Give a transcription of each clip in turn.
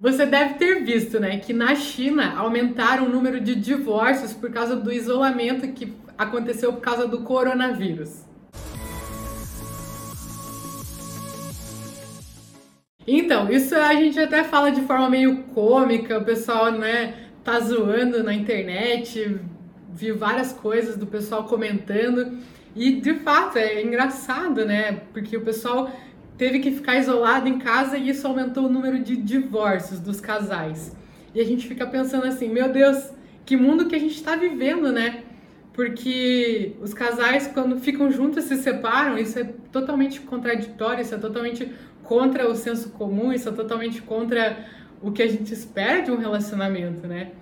Você deve ter visto, né, que na China aumentaram o número de divórcios por causa do isolamento que aconteceu por causa do coronavírus. Então, isso a gente até fala de forma meio cômica, o pessoal, né, tá zoando na internet, vi várias coisas do pessoal comentando, e de fato é engraçado, né, porque o pessoal teve que ficar isolado em casa e isso aumentou o número de divórcios dos casais. E a gente fica pensando assim, meu Deus, que mundo que a gente está vivendo, né? Porque os casais, quando ficam juntos, se separam, isso é totalmente contraditório, isso é totalmente contra o senso comum, isso é totalmente contra o que a gente espera de um relacionamento, né?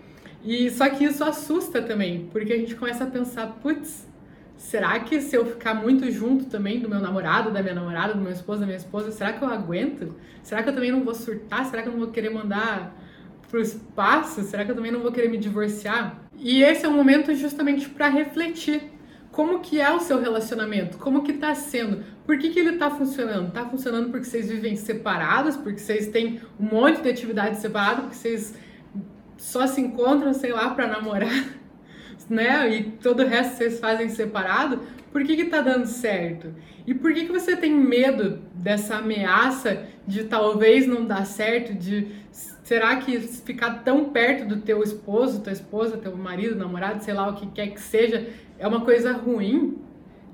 E só que isso assusta também, porque a gente começa a pensar, putz, será que se eu ficar muito junto também do meu namorado, da minha namorada, do meu esposo, da minha esposa, será que eu aguento? Será que eu também não vou surtar? Será que eu não vou querer mandar pro espaço? Será que eu também não vou querer me divorciar? E esse é um momento justamente para refletir. Como que é o seu relacionamento? Como que tá sendo? Por que, que ele tá funcionando? Tá funcionando porque vocês vivem separados, porque vocês têm um monte de atividades separadas, porque vocês só se encontram, sei lá, para namorar? Né? E todo o resto vocês fazem separado, por que que tá dando certo? E por que que você tem medo dessa ameaça de talvez não dar certo, de será que ficar tão perto do teu esposo, tua esposa, teu marido, namorado, sei lá o que quer que seja, é uma coisa ruim?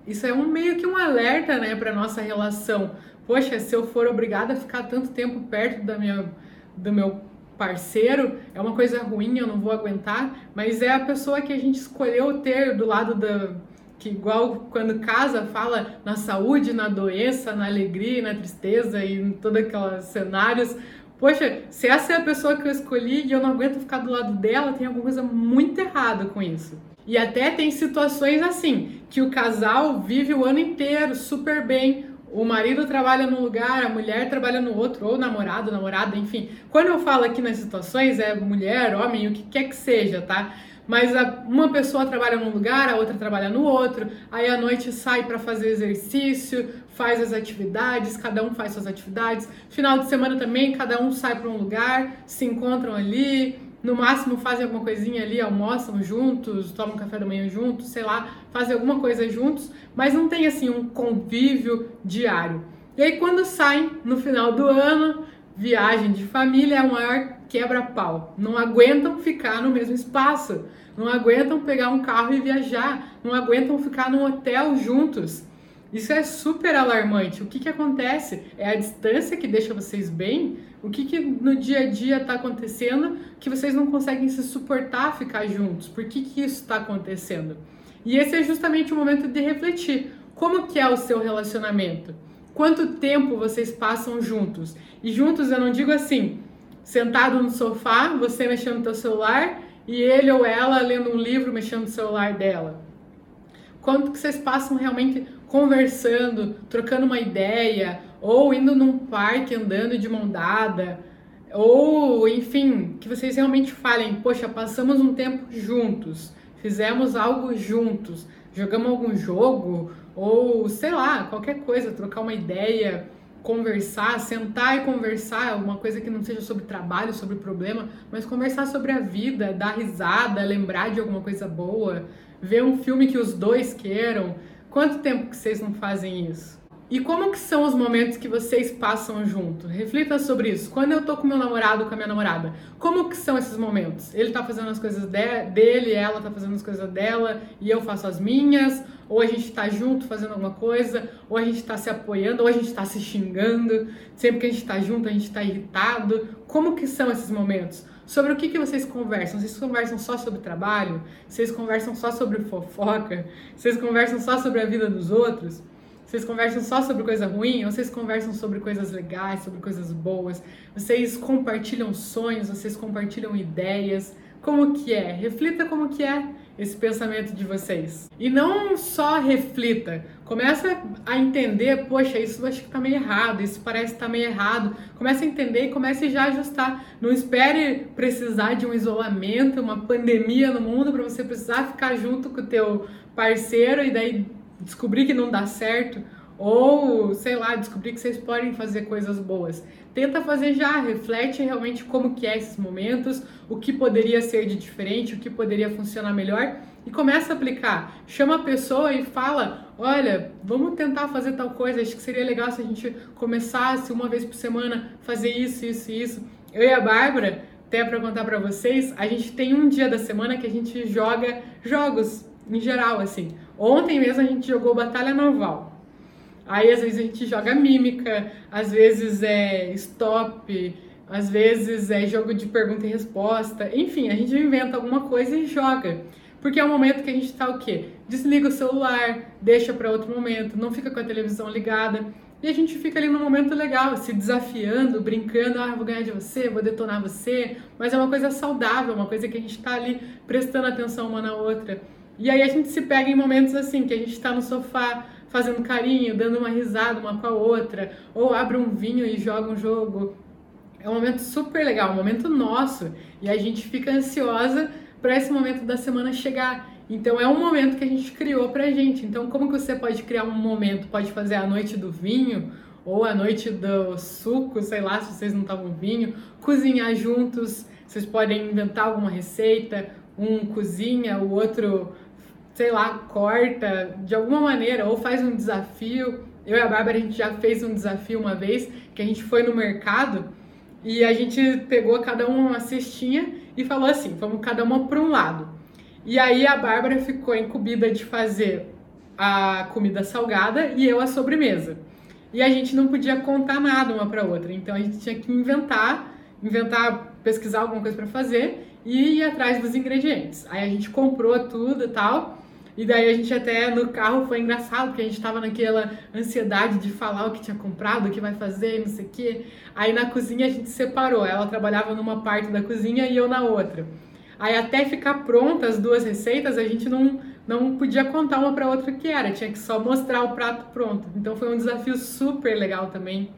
Isso é um meio que um alerta, né, para nossa relação. Poxa, se eu for obrigada a ficar tanto tempo perto da minha do meu parceiro, é uma coisa ruim, eu não vou aguentar, mas é a pessoa que a gente escolheu ter do lado da. Que igual quando casa fala na saúde, na doença, na alegria, na tristeza e em todos aqueles cenários. Poxa, se essa é a pessoa que eu escolhi e eu não aguento ficar do lado dela, tem alguma coisa muito errada com isso. E até tem situações assim, que o casal vive o ano inteiro super bem, o marido trabalha num lugar, a mulher trabalha no outro, ou namorado, namorada, enfim. Quando eu falo aqui nas situações, é mulher, homem, o que quer que seja, tá? Mas a, uma pessoa trabalha num lugar, a outra trabalha no outro, aí à noite sai para fazer exercício, faz as atividades, cada um faz suas atividades. Final de semana também, cada um sai para um lugar, se encontram ali, no máximo fazem alguma coisinha ali, almoçam juntos, tomam café da manhã juntos, sei lá, fazem alguma coisa juntos, mas não tem assim um convívio diário. E aí quando saem no final do ano, viagem de família é o maior quebra-pau. Não aguentam ficar no mesmo espaço, não aguentam pegar um carro e viajar, não aguentam ficar num hotel juntos. Isso é super alarmante. O que, que acontece? É a distância que deixa vocês bem? O que, que no dia a dia está acontecendo que vocês não conseguem se suportar ficar juntos? Por que, que isso está acontecendo? E esse é justamente o momento de refletir. Como que é o seu relacionamento? Quanto tempo vocês passam juntos? E juntos eu não digo assim, sentado no sofá, você mexendo no seu celular e ele ou ela lendo um livro mexendo no celular dela. Quanto que vocês passam realmente conversando, trocando uma ideia, ou indo num parque andando de mão dada, ou enfim, que vocês realmente falem, poxa, passamos um tempo juntos, fizemos algo juntos, jogamos algum jogo, ou sei lá, qualquer coisa, trocar uma ideia, conversar, sentar e conversar, uma coisa que não seja sobre trabalho, sobre problema, mas conversar sobre a vida, dar risada, lembrar de alguma coisa boa, ver um filme que os dois queiram, Quanto tempo que vocês não fazem isso? E como que são os momentos que vocês passam junto? Reflita sobre isso. Quando eu tô com meu namorado, com a minha namorada, como que são esses momentos? Ele tá fazendo as coisas de dele, ela tá fazendo as coisas dela e eu faço as minhas, ou a gente tá junto fazendo alguma coisa, ou a gente tá se apoiando, ou a gente tá se xingando. Sempre que a gente tá junto, a gente tá irritado. Como que são esses momentos? Sobre o que, que vocês conversam? Vocês conversam só sobre trabalho? Vocês conversam só sobre fofoca? Vocês conversam só sobre a vida dos outros? Vocês conversam só sobre coisa ruim ou vocês conversam sobre coisas legais, sobre coisas boas? Vocês compartilham sonhos, vocês compartilham ideias? Como que é? Reflita como que é esse pensamento de vocês. E não só reflita, começa a entender, poxa, isso acho que tá meio errado, isso parece que tá meio errado. Começa a entender e comece já a ajustar. Não espere precisar de um isolamento, uma pandemia no mundo para você precisar ficar junto com o teu parceiro e daí descobrir que não dá certo ou sei lá, descobrir que vocês podem fazer coisas boas. Tenta fazer já, reflete realmente como que é esses momentos, o que poderia ser de diferente, o que poderia funcionar melhor e começa a aplicar. Chama a pessoa e fala: "Olha, vamos tentar fazer tal coisa, acho que seria legal se a gente começasse uma vez por semana fazer isso, isso isso". Eu e a Bárbara, até para contar para vocês, a gente tem um dia da semana que a gente joga jogos em geral assim. Ontem mesmo a gente jogou Batalha Naval. Aí às vezes a gente joga mímica, às vezes é stop, às vezes é jogo de pergunta e resposta. Enfim, a gente inventa alguma coisa e joga. Porque é um momento que a gente tá o quê? Desliga o celular, deixa para outro momento, não fica com a televisão ligada. E a gente fica ali num momento legal, se desafiando, brincando, ah, vou ganhar de você, vou detonar você, mas é uma coisa saudável, uma coisa que a gente tá ali prestando atenção uma na outra. E aí a gente se pega em momentos assim, que a gente tá no sofá, fazendo carinho, dando uma risada uma com a outra, ou abre um vinho e joga um jogo. É um momento super legal, um momento nosso, e a gente fica ansiosa para esse momento da semana chegar. Então é um momento que a gente criou pra gente. Então como que você pode criar um momento? Pode fazer a noite do vinho ou a noite do suco, sei lá, se vocês não estavam vinho, cozinhar juntos, vocês podem inventar alguma receita, um cozinha, o outro sei lá, corta de alguma maneira ou faz um desafio. Eu e a Bárbara a gente já fez um desafio uma vez que a gente foi no mercado e a gente pegou cada um uma cestinha e falou assim: vamos cada uma para um lado. E aí a Bárbara ficou incumbida de fazer a comida salgada e eu a sobremesa. E a gente não podia contar nada uma para outra, então a gente tinha que inventar, inventar, pesquisar alguma coisa para fazer e ir atrás dos ingredientes. Aí a gente comprou tudo e tal. E daí a gente até no carro foi engraçado, porque a gente tava naquela ansiedade de falar o que tinha comprado, o que vai fazer, não sei o quê. Aí na cozinha a gente separou. Ela trabalhava numa parte da cozinha e eu na outra. Aí até ficar pronta as duas receitas, a gente não, não podia contar uma para outra o que era, tinha que só mostrar o prato pronto. Então foi um desafio super legal também.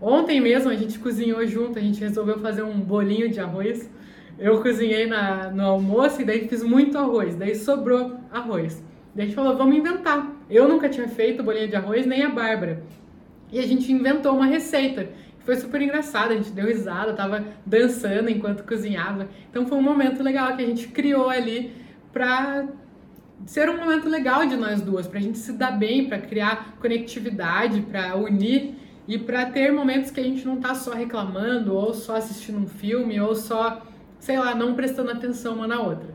Ontem mesmo a gente cozinhou junto, a gente resolveu fazer um bolinho de arroz eu cozinhei na, no almoço e daí fiz muito arroz, daí sobrou arroz. Daí a gente falou, vamos inventar. Eu nunca tinha feito bolinha de arroz, nem a Bárbara. E a gente inventou uma receita. Foi super engraçado, a gente deu risada, tava dançando enquanto cozinhava. Então foi um momento legal que a gente criou ali pra ser um momento legal de nós duas, pra gente se dar bem, pra criar conectividade, pra unir e pra ter momentos que a gente não tá só reclamando, ou só assistindo um filme, ou só sei lá, não prestando atenção uma na outra.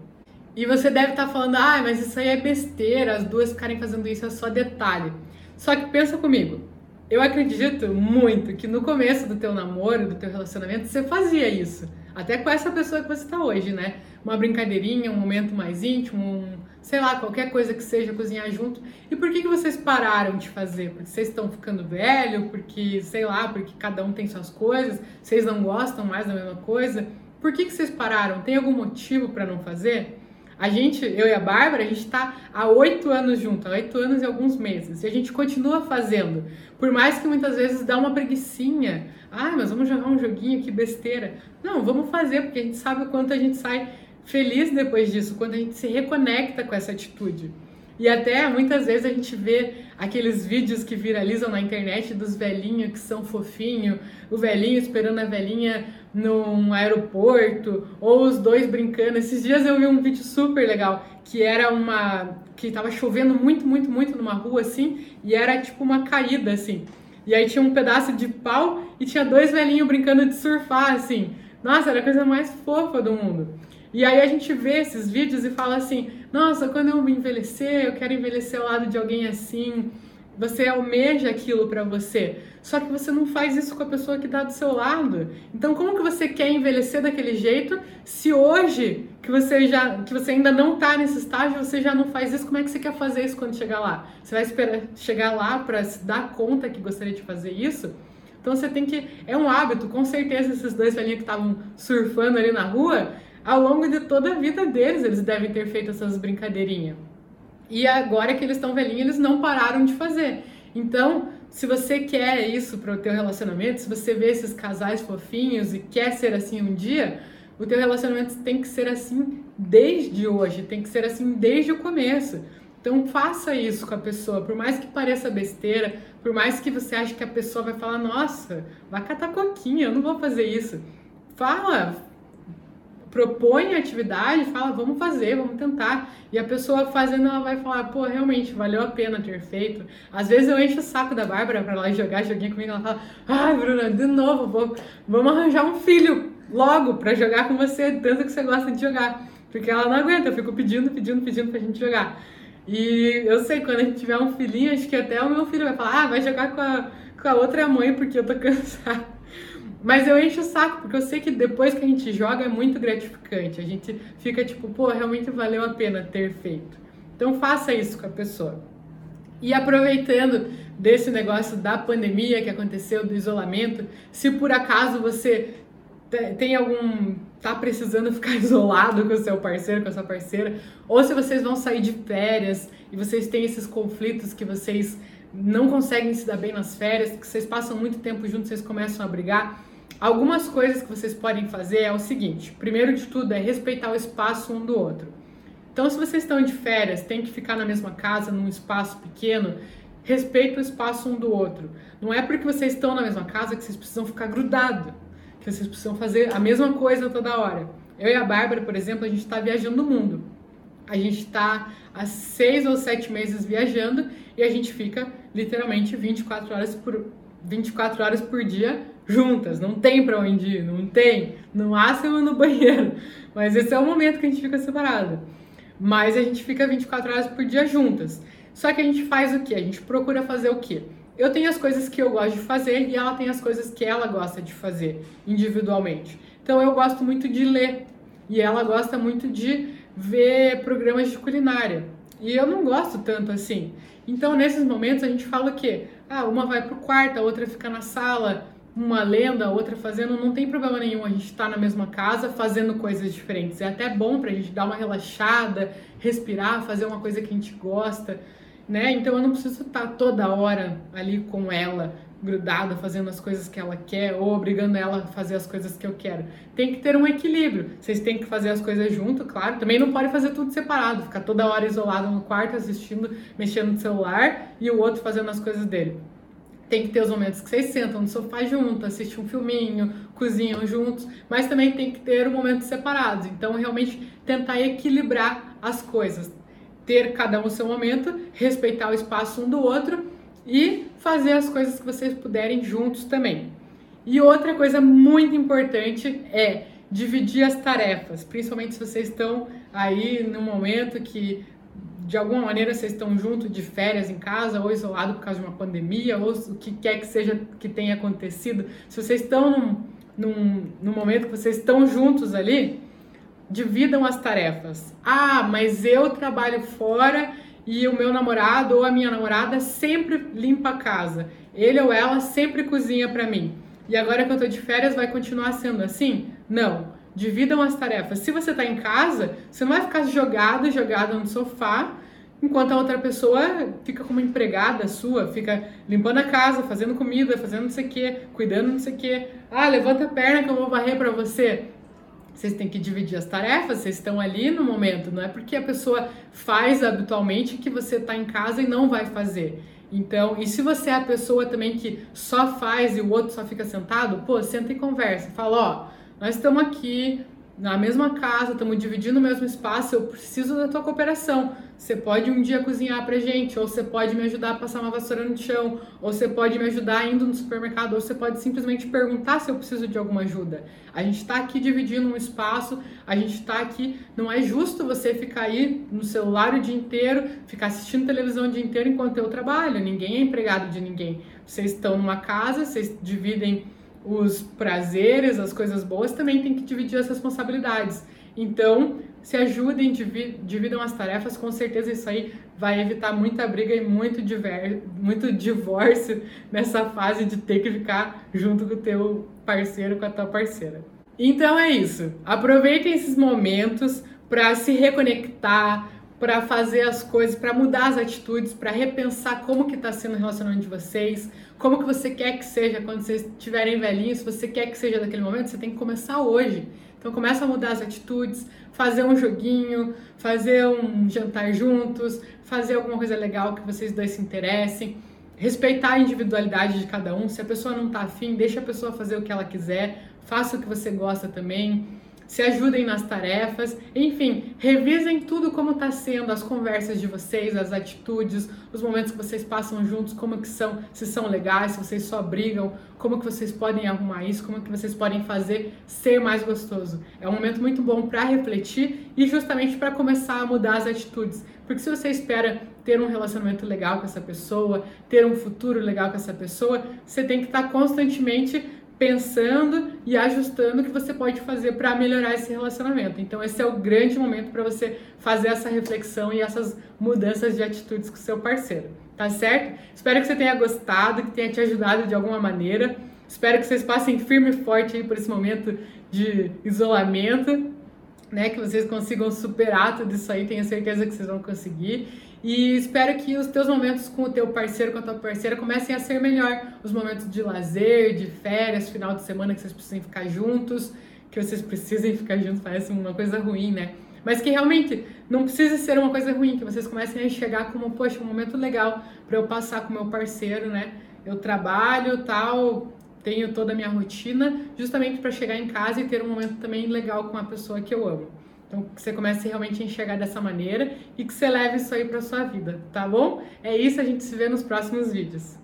E você deve estar tá falando, ah, mas isso aí é besteira, as duas ficarem fazendo isso é só detalhe. Só que pensa comigo, eu acredito muito que no começo do teu namoro, do teu relacionamento, você fazia isso. Até com essa pessoa que você está hoje, né? Uma brincadeirinha, um momento mais íntimo, um, sei lá, qualquer coisa que seja cozinhar junto. E por que, que vocês pararam de fazer? Porque vocês estão ficando velho, porque, sei lá, porque cada um tem suas coisas, vocês não gostam mais da mesma coisa. Por que, que vocês pararam? Tem algum motivo para não fazer? A gente, eu e a Bárbara, a gente está há oito anos junto, há oito anos e alguns meses. E a gente continua fazendo. Por mais que muitas vezes dá uma preguiçinha. Ah, mas vamos jogar um joguinho, que besteira. Não, vamos fazer, porque a gente sabe o quanto a gente sai feliz depois disso, quando a gente se reconecta com essa atitude. E até muitas vezes a gente vê aqueles vídeos que viralizam na internet dos velhinhos que são fofinho, o velhinho esperando a velhinha num aeroporto, ou os dois brincando. Esses dias eu vi um vídeo super legal, que era uma que tava chovendo muito, muito, muito numa rua assim, e era tipo uma caída assim. E aí tinha um pedaço de pau e tinha dois velhinhos brincando de surfar assim. Nossa, era a coisa mais fofa do mundo. E aí a gente vê esses vídeos e fala assim: nossa, quando eu envelhecer, eu quero envelhecer ao lado de alguém assim. Você almeja aquilo para você, só que você não faz isso com a pessoa que está do seu lado. Então, como que você quer envelhecer daquele jeito se hoje que você já, que você ainda não está nesse estágio, você já não faz isso? Como é que você quer fazer isso quando chegar lá? Você vai esperar chegar lá para se dar conta que gostaria de fazer isso? Então você tem que é um hábito, com certeza esses dois velhinhos que estavam surfando ali na rua, ao longo de toda a vida deles, eles devem ter feito essas brincadeirinhas. E agora que eles estão velhinhos, eles não pararam de fazer. Então, se você quer isso para o teu relacionamento, se você vê esses casais fofinhos e quer ser assim um dia, o teu relacionamento tem que ser assim desde hoje, tem que ser assim desde o começo. Então faça isso com a pessoa, por mais que pareça besteira, por mais que você ache que a pessoa vai falar, nossa, vai catar coquinha, eu não vou fazer isso. Fala, propõe a atividade, fala, vamos fazer, vamos tentar. E a pessoa fazendo, ela vai falar, pô, realmente, valeu a pena ter feito. Às vezes eu encho o saco da Bárbara pra ela jogar joguinho comigo, ela fala, ai, Bruna, de novo, vou, vamos arranjar um filho logo pra jogar com você, tanto que você gosta de jogar. Porque ela não aguenta, eu fico pedindo, pedindo, pedindo pra gente jogar. E eu sei, quando a gente tiver um filhinho, acho que até o meu filho vai falar, ah, vai jogar com a, com a outra mãe porque eu tô cansada. Mas eu encho o saco, porque eu sei que depois que a gente joga é muito gratificante. A gente fica tipo, pô, realmente valeu a pena ter feito. Então faça isso com a pessoa. E aproveitando desse negócio da pandemia que aconteceu, do isolamento, se por acaso você tem algum tá precisando ficar isolado com o seu parceiro, com a sua parceira, ou se vocês vão sair de férias e vocês têm esses conflitos que vocês não conseguem se dar bem nas férias, que vocês passam muito tempo juntos, vocês começam a brigar. Algumas coisas que vocês podem fazer é o seguinte: primeiro de tudo é respeitar o espaço um do outro. Então, se vocês estão de férias, tem que ficar na mesma casa, num espaço pequeno, respeita o espaço um do outro. Não é porque vocês estão na mesma casa que vocês precisam ficar grudados que vocês precisam fazer a mesma coisa toda hora. Eu e a Bárbara, por exemplo, a gente está viajando o mundo. A gente está há seis ou sete meses viajando e a gente fica literalmente 24 horas por 24 horas por dia juntas. Não tem para onde ir, não tem. No máximo no banheiro. Mas esse é o momento que a gente fica separado. Mas a gente fica 24 horas por dia juntas. Só que a gente faz o quê? A gente procura fazer o quê? eu tenho as coisas que eu gosto de fazer e ela tem as coisas que ela gosta de fazer individualmente. Então eu gosto muito de ler e ela gosta muito de ver programas de culinária. E eu não gosto tanto assim. Então nesses momentos a gente fala o quê? Ah, uma vai pro quarto, a outra fica na sala, uma lenda, a outra fazendo, não tem problema nenhum a gente estar tá na mesma casa fazendo coisas diferentes. É até bom pra gente dar uma relaxada, respirar, fazer uma coisa que a gente gosta né? Então eu não preciso estar toda hora ali com ela, grudada, fazendo as coisas que ela quer ou obrigando ela a fazer as coisas que eu quero. Tem que ter um equilíbrio. Vocês têm que fazer as coisas junto, claro. Também não pode fazer tudo separado, ficar toda hora isolado no quarto assistindo, mexendo no celular e o outro fazendo as coisas dele. Tem que ter os momentos que vocês sentam no sofá junto, assistem um filminho, cozinham juntos, mas também tem que ter momentos separados. Então, realmente tentar equilibrar as coisas ter cada um o seu momento, respeitar o espaço um do outro e fazer as coisas que vocês puderem juntos também. E outra coisa muito importante é dividir as tarefas, principalmente se vocês estão aí no momento que de alguma maneira vocês estão juntos de férias em casa ou isolado por causa de uma pandemia ou o que quer que seja que tenha acontecido. Se vocês estão num, num, num momento que vocês estão juntos ali, dividam as tarefas. Ah, mas eu trabalho fora e o meu namorado ou a minha namorada sempre limpa a casa. Ele ou ela sempre cozinha para mim. E agora que eu tô de férias vai continuar sendo assim? Não. Dividam as tarefas. Se você tá em casa, você não vai ficar jogado, jogada no sofá, enquanto a outra pessoa fica como empregada sua, fica limpando a casa, fazendo comida, fazendo não sei o que, cuidando não sei o que. Ah, levanta a perna que eu vou varrer para você. Vocês têm que dividir as tarefas, vocês estão ali no momento, não é porque a pessoa faz habitualmente que você está em casa e não vai fazer. Então, e se você é a pessoa também que só faz e o outro só fica sentado, pô, senta e conversa. Fala, ó, nós estamos aqui, na mesma casa, estamos dividindo o mesmo espaço, eu preciso da tua cooperação. Você pode um dia cozinhar pra gente, ou você pode me ajudar a passar uma vassoura no chão, ou você pode me ajudar indo no supermercado, ou você pode simplesmente perguntar se eu preciso de alguma ajuda. A gente está aqui dividindo um espaço, a gente está aqui, não é justo você ficar aí no celular o dia inteiro, ficar assistindo televisão o dia inteiro enquanto eu trabalho. Ninguém é empregado de ninguém. Vocês estão numa casa, vocês dividem os prazeres, as coisas boas, também tem que dividir as responsabilidades. Então, se ajudem, dividam as tarefas, com certeza isso aí vai evitar muita briga e muito, diver, muito divórcio nessa fase de ter que ficar junto com o teu parceiro, com a tua parceira. Então é isso. Aproveitem esses momentos para se reconectar, para fazer as coisas, para mudar as atitudes, para repensar como que está sendo o relacionamento de vocês, como que você quer que seja quando vocês estiverem velhinhos, se você quer que seja daquele momento, você tem que começar hoje. Então começa a mudar as atitudes, fazer um joguinho, fazer um jantar juntos, fazer alguma coisa legal que vocês dois se interessem. Respeitar a individualidade de cada um. Se a pessoa não tá afim, deixa a pessoa fazer o que ela quiser, faça o que você gosta também se ajudem nas tarefas, enfim, revisem tudo como está sendo as conversas de vocês, as atitudes, os momentos que vocês passam juntos, como que são, se são legais, se vocês só brigam, como que vocês podem arrumar isso, como que vocês podem fazer ser mais gostoso. É um momento muito bom para refletir e justamente para começar a mudar as atitudes. Porque se você espera ter um relacionamento legal com essa pessoa, ter um futuro legal com essa pessoa, você tem que estar tá constantemente pensando e ajustando o que você pode fazer para melhorar esse relacionamento. Então esse é o grande momento para você fazer essa reflexão e essas mudanças de atitudes com o seu parceiro, tá certo? Espero que você tenha gostado, que tenha te ajudado de alguma maneira. Espero que vocês passem firme e forte aí por esse momento de isolamento, né? Que vocês consigam superar tudo isso aí, tenho certeza que vocês vão conseguir. E espero que os teus momentos com o teu parceiro, com a tua parceira, comecem a ser melhor. Os momentos de lazer, de férias, final de semana que vocês precisem ficar juntos, que vocês precisem ficar juntos, parece uma coisa ruim, né? Mas que realmente não precisa ser uma coisa ruim, que vocês comecem a enxergar como, poxa, um momento legal para eu passar com meu parceiro, né? Eu trabalho, tal, tenho toda a minha rotina, justamente para chegar em casa e ter um momento também legal com a pessoa que eu amo. Então, que você comece realmente a enxergar dessa maneira e que você leve isso aí para sua vida, tá bom? É isso, a gente se vê nos próximos vídeos.